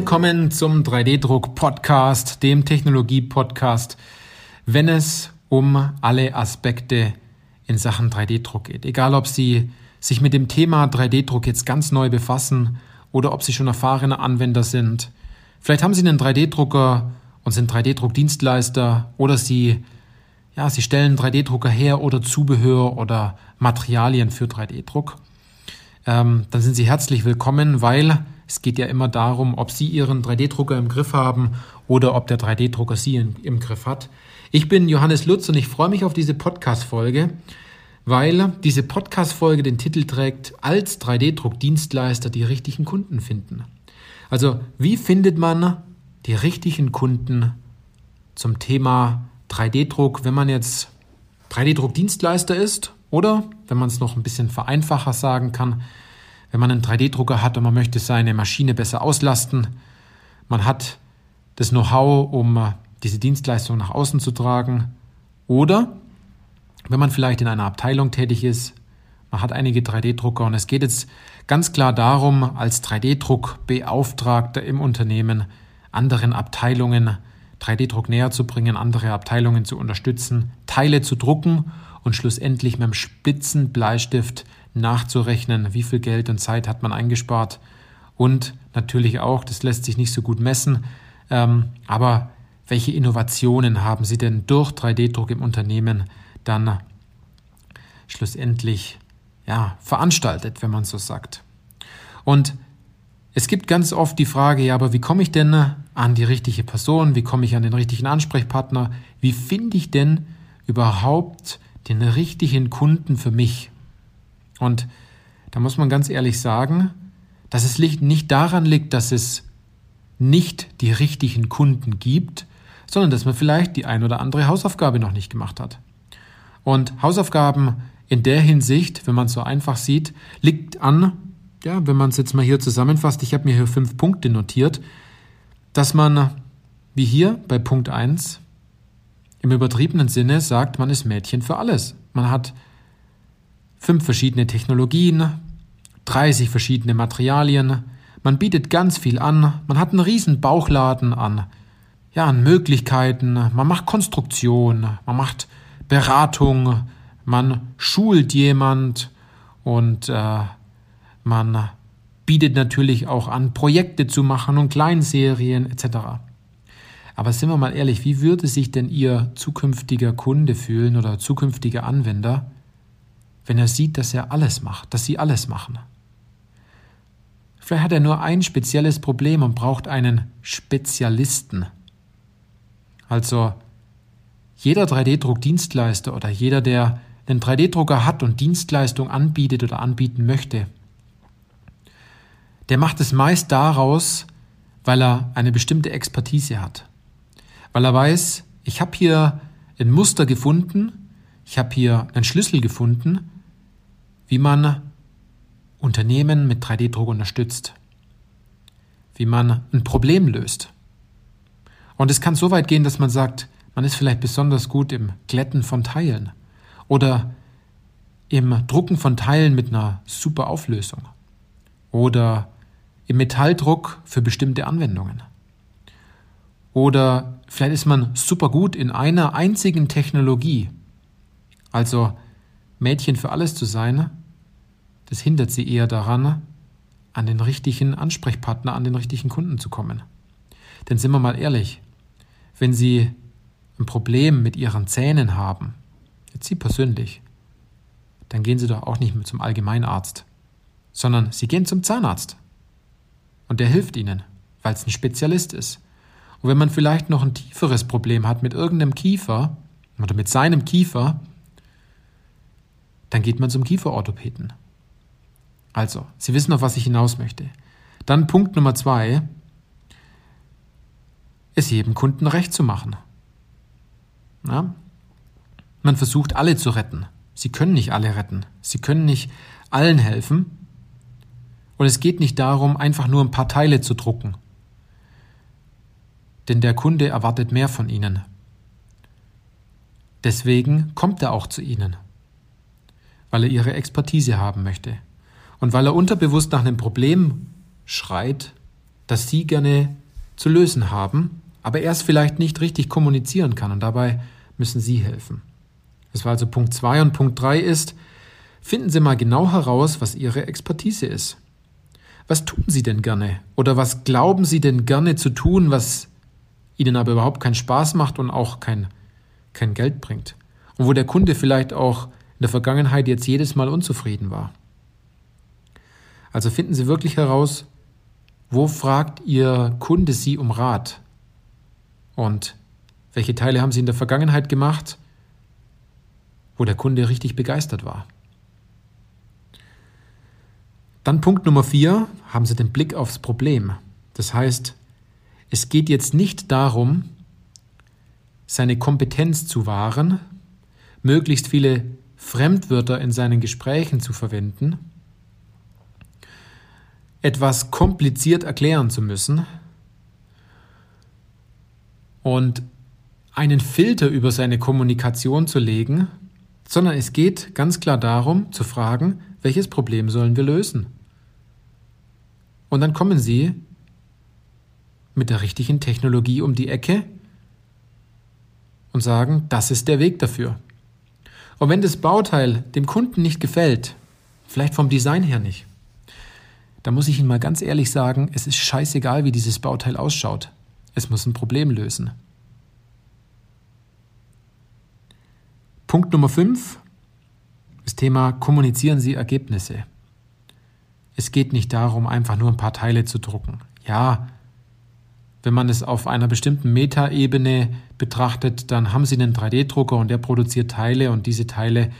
Willkommen zum 3D-Druck-Podcast, dem Technologie-Podcast, wenn es um alle Aspekte in Sachen 3D-Druck geht. Egal, ob Sie sich mit dem Thema 3D-Druck jetzt ganz neu befassen oder ob Sie schon erfahrene Anwender sind. Vielleicht haben Sie einen 3D-Drucker und sind 3D-Druck-Dienstleister oder Sie, ja, Sie stellen 3D-Drucker her oder Zubehör oder Materialien für 3D-Druck. Ähm, dann sind Sie herzlich willkommen, weil es geht ja immer darum, ob Sie Ihren 3D-Drucker im Griff haben oder ob der 3D-Drucker Sie im, Griff hat. Ich bin Johannes Lutz und ich freue mich auf diese Podcast-Folge, weil diese Podcast-Folge den Titel trägt, als 3D-Druck-Dienstleister die richtigen Kunden finden. Also, wie findet man die richtigen Kunden zum Thema 3D-Druck, wenn man jetzt 3D-Druck-Dienstleister ist oder, wenn man es noch ein bisschen vereinfacher sagen kann, wenn man einen 3D-Drucker hat und man möchte seine Maschine besser auslasten, man hat das Know-how, um diese Dienstleistung nach außen zu tragen. Oder wenn man vielleicht in einer Abteilung tätig ist, man hat einige 3D-Drucker und es geht jetzt ganz klar darum, als 3D-Druckbeauftragter im Unternehmen anderen Abteilungen 3D-Druck näher zu bringen, andere Abteilungen zu unterstützen, Teile zu drucken und schlussendlich mit dem spitzen Bleistift nachzurechnen, wie viel Geld und Zeit hat man eingespart und natürlich auch, das lässt sich nicht so gut messen, ähm, aber welche Innovationen haben Sie denn durch 3D-Druck im Unternehmen dann schlussendlich ja, veranstaltet, wenn man so sagt? Und es gibt ganz oft die Frage, ja, aber wie komme ich denn an die richtige Person? Wie komme ich an den richtigen Ansprechpartner? Wie finde ich denn überhaupt den richtigen Kunden für mich? Und da muss man ganz ehrlich sagen, dass es nicht daran liegt, dass es nicht die richtigen Kunden gibt, sondern dass man vielleicht die ein oder andere Hausaufgabe noch nicht gemacht hat. Und Hausaufgaben in der Hinsicht, wenn man es so einfach sieht, liegt an, ja, wenn man es jetzt mal hier zusammenfasst, ich habe mir hier fünf Punkte notiert, dass man, wie hier bei Punkt 1, im übertriebenen Sinne sagt, man ist Mädchen für alles. Man hat fünf verschiedene Technologien, 30 verschiedene Materialien, man bietet ganz viel an, man hat einen riesen Bauchladen an ja, an Möglichkeiten. Man macht Konstruktion, man macht Beratung, man schult jemand und äh, man bietet natürlich auch an, Projekte zu machen und Kleinserien etc. Aber sind wir mal ehrlich, wie würde sich denn Ihr zukünftiger Kunde fühlen oder zukünftiger Anwender, wenn er sieht, dass er alles macht, dass Sie alles machen? Vielleicht hat er nur ein spezielles Problem und braucht einen Spezialisten. Also jeder 3D-Druck-Dienstleister oder jeder, der einen 3D-Drucker hat und Dienstleistung anbietet oder anbieten möchte, der macht es meist daraus, weil er eine bestimmte Expertise hat. Weil er weiß, ich habe hier ein Muster gefunden, ich habe hier einen Schlüssel gefunden, wie man Unternehmen mit 3D-Druck unterstützt, wie man ein Problem löst. Und es kann so weit gehen, dass man sagt, man ist vielleicht besonders gut im Glätten von Teilen oder im Drucken von Teilen mit einer super Auflösung oder im Metalldruck für bestimmte Anwendungen. Oder vielleicht ist man super gut in einer einzigen Technologie. Also Mädchen für alles zu sein, das hindert sie eher daran, an den richtigen Ansprechpartner, an den richtigen Kunden zu kommen. Denn sind wir mal ehrlich, wenn Sie ein Problem mit Ihren Zähnen haben, jetzt Sie persönlich, dann gehen Sie doch auch nicht zum Allgemeinarzt, sondern Sie gehen zum Zahnarzt. Und der hilft Ihnen, weil es ein Spezialist ist. Und wenn man vielleicht noch ein tieferes Problem hat mit irgendeinem Kiefer oder mit seinem Kiefer, dann geht man zum Kieferorthopäden. Also, Sie wissen, auf was ich hinaus möchte. Dann Punkt Nummer zwei, es jedem Kunden recht zu machen. Ja? Man versucht alle zu retten. Sie können nicht alle retten. Sie können nicht allen helfen. Und es geht nicht darum, einfach nur ein paar Teile zu drucken. Denn der Kunde erwartet mehr von Ihnen. Deswegen kommt er auch zu Ihnen, weil er Ihre Expertise haben möchte. Und weil er unterbewusst nach einem Problem schreit, das Sie gerne zu lösen haben, aber er es vielleicht nicht richtig kommunizieren kann und dabei müssen Sie helfen. Das war also Punkt 2 und Punkt 3 ist, finden Sie mal genau heraus, was Ihre Expertise ist. Was tun Sie denn gerne? Oder was glauben Sie denn gerne zu tun, was Ihnen aber überhaupt keinen Spaß macht und auch kein, kein Geld bringt? Und wo der Kunde vielleicht auch in der Vergangenheit jetzt jedes Mal unzufrieden war. Also finden Sie wirklich heraus, wo fragt Ihr Kunde Sie um Rat? Und welche Teile haben Sie in der Vergangenheit gemacht, wo der Kunde richtig begeistert war? Dann Punkt Nummer vier, haben Sie den Blick aufs Problem. Das heißt, es geht jetzt nicht darum, seine Kompetenz zu wahren, möglichst viele Fremdwörter in seinen Gesprächen zu verwenden, etwas kompliziert erklären zu müssen und einen Filter über seine Kommunikation zu legen, sondern es geht ganz klar darum zu fragen, welches Problem sollen wir lösen? Und dann kommen Sie mit der richtigen Technologie um die Ecke und sagen, das ist der Weg dafür. Und wenn das Bauteil dem Kunden nicht gefällt, vielleicht vom Design her nicht, da muss ich Ihnen mal ganz ehrlich sagen, es ist scheißegal, wie dieses Bauteil ausschaut. Es muss ein Problem lösen. Punkt Nummer 5, das Thema kommunizieren Sie Ergebnisse. Es geht nicht darum, einfach nur ein paar Teile zu drucken. Ja, wenn man es auf einer bestimmten Metaebene betrachtet, dann haben Sie einen 3D-Drucker und der produziert Teile und diese Teile,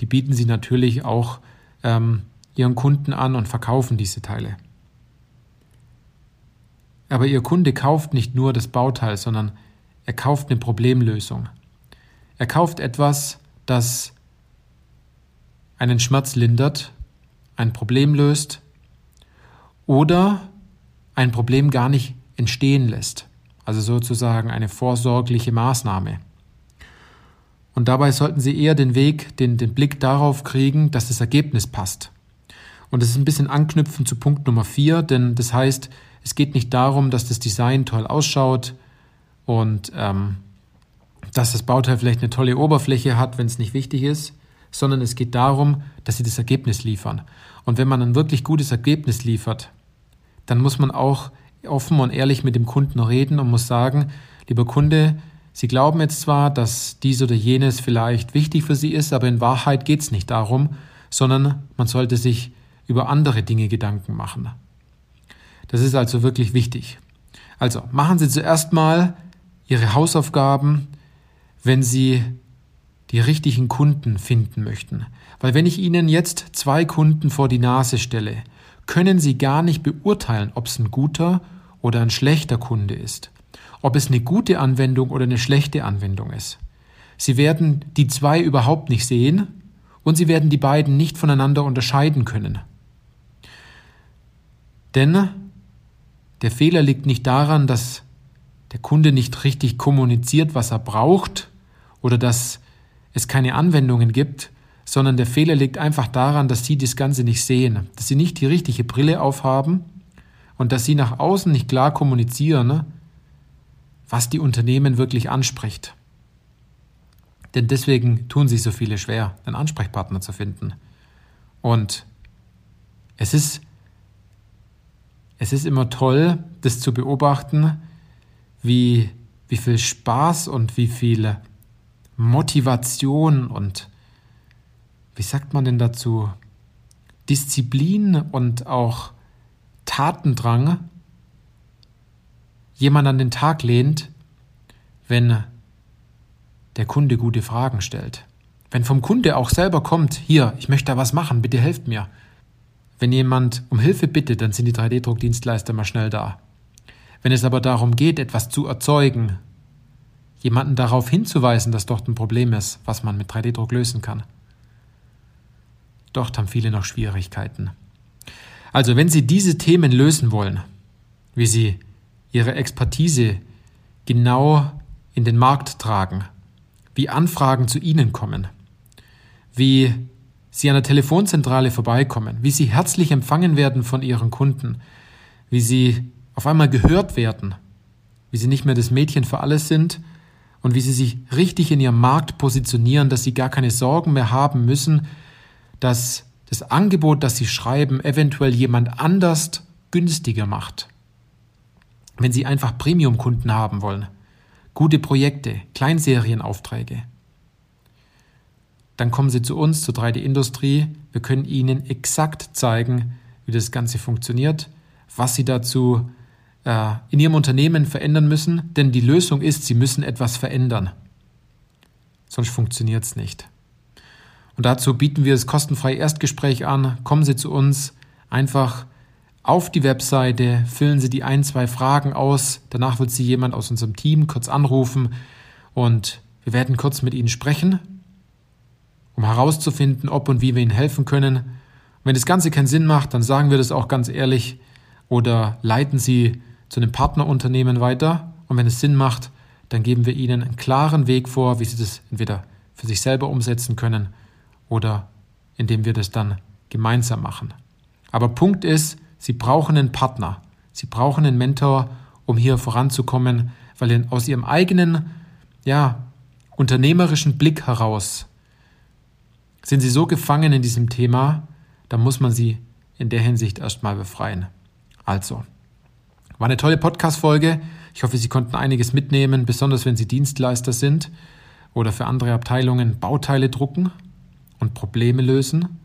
die bieten Sie natürlich auch ähm, ihren Kunden an und verkaufen diese Teile. Aber Ihr Kunde kauft nicht nur das Bauteil, sondern er kauft eine Problemlösung. Er kauft etwas, das einen Schmerz lindert, ein Problem löst oder ein Problem gar nicht entstehen lässt. Also sozusagen eine vorsorgliche Maßnahme. Und dabei sollten Sie eher den Weg, den, den Blick darauf kriegen, dass das Ergebnis passt. Und das ist ein bisschen anknüpfen zu Punkt Nummer vier, denn das heißt, es geht nicht darum, dass das Design toll ausschaut und ähm, dass das Bauteil vielleicht eine tolle Oberfläche hat, wenn es nicht wichtig ist, sondern es geht darum, dass sie das Ergebnis liefern. Und wenn man ein wirklich gutes Ergebnis liefert, dann muss man auch offen und ehrlich mit dem Kunden reden und muss sagen, lieber Kunde, Sie glauben jetzt zwar, dass dies oder jenes vielleicht wichtig für Sie ist, aber in Wahrheit geht es nicht darum, sondern man sollte sich über andere Dinge Gedanken machen. Das ist also wirklich wichtig. Also machen Sie zuerst mal Ihre Hausaufgaben, wenn Sie die richtigen Kunden finden möchten. Weil wenn ich Ihnen jetzt zwei Kunden vor die Nase stelle, können Sie gar nicht beurteilen, ob es ein guter oder ein schlechter Kunde ist, ob es eine gute Anwendung oder eine schlechte Anwendung ist. Sie werden die zwei überhaupt nicht sehen und Sie werden die beiden nicht voneinander unterscheiden können. Denn der Fehler liegt nicht daran, dass der Kunde nicht richtig kommuniziert, was er braucht oder dass es keine Anwendungen gibt, sondern der Fehler liegt einfach daran, dass sie das Ganze nicht sehen, dass sie nicht die richtige Brille aufhaben und dass sie nach außen nicht klar kommunizieren, was die Unternehmen wirklich anspricht. Denn deswegen tun sich so viele schwer, einen Ansprechpartner zu finden. Und es ist, es ist immer toll, das zu beobachten, wie, wie viel Spaß und wie viel Motivation und wie sagt man denn dazu? Disziplin und auch Tatendrang jemand an den Tag lehnt, wenn der Kunde gute Fragen stellt. Wenn vom Kunde auch selber kommt, hier, ich möchte da was machen, bitte helft mir. Wenn jemand um Hilfe bittet, dann sind die 3D-Druckdienstleister mal schnell da. Wenn es aber darum geht, etwas zu erzeugen, jemanden darauf hinzuweisen, dass dort ein Problem ist, was man mit 3D-Druck lösen kann. Dort haben viele noch Schwierigkeiten. Also wenn Sie diese Themen lösen wollen, wie Sie Ihre Expertise genau in den Markt tragen, wie Anfragen zu Ihnen kommen, wie Sie an der Telefonzentrale vorbeikommen, wie Sie herzlich empfangen werden von Ihren Kunden, wie Sie auf einmal gehört werden, wie sie nicht mehr das Mädchen für alles sind und wie sie sich richtig in ihrem Markt positionieren, dass sie gar keine Sorgen mehr haben müssen, dass das Angebot, das sie schreiben, eventuell jemand anders günstiger macht. Wenn sie einfach Premium-Kunden haben wollen, gute Projekte, Kleinserienaufträge, dann kommen Sie zu uns, zur 3D-Industrie. Wir können Ihnen exakt zeigen, wie das Ganze funktioniert, was Sie dazu äh, in Ihrem Unternehmen verändern müssen, denn die Lösung ist, Sie müssen etwas verändern. Sonst funktioniert es nicht. Und dazu bieten wir das kostenfreie Erstgespräch an. Kommen Sie zu uns einfach auf die Webseite, füllen Sie die ein, zwei Fragen aus. Danach wird Sie jemand aus unserem Team kurz anrufen und wir werden kurz mit Ihnen sprechen um herauszufinden, ob und wie wir ihnen helfen können. Wenn das Ganze keinen Sinn macht, dann sagen wir das auch ganz ehrlich oder leiten Sie zu einem Partnerunternehmen weiter. Und wenn es Sinn macht, dann geben wir Ihnen einen klaren Weg vor, wie Sie das entweder für sich selber umsetzen können oder indem wir das dann gemeinsam machen. Aber Punkt ist, Sie brauchen einen Partner. Sie brauchen einen Mentor, um hier voranzukommen, weil aus Ihrem eigenen, ja, unternehmerischen Blick heraus sind sie so gefangen in diesem Thema, dann muss man sie in der Hinsicht erstmal befreien. Also, war eine tolle Podcast-Folge. Ich hoffe, Sie konnten einiges mitnehmen, besonders wenn Sie Dienstleister sind oder für andere Abteilungen Bauteile drucken und Probleme lösen.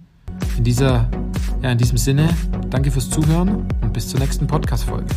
In, dieser, ja, in diesem Sinne, danke fürs Zuhören und bis zur nächsten Podcast-Folge.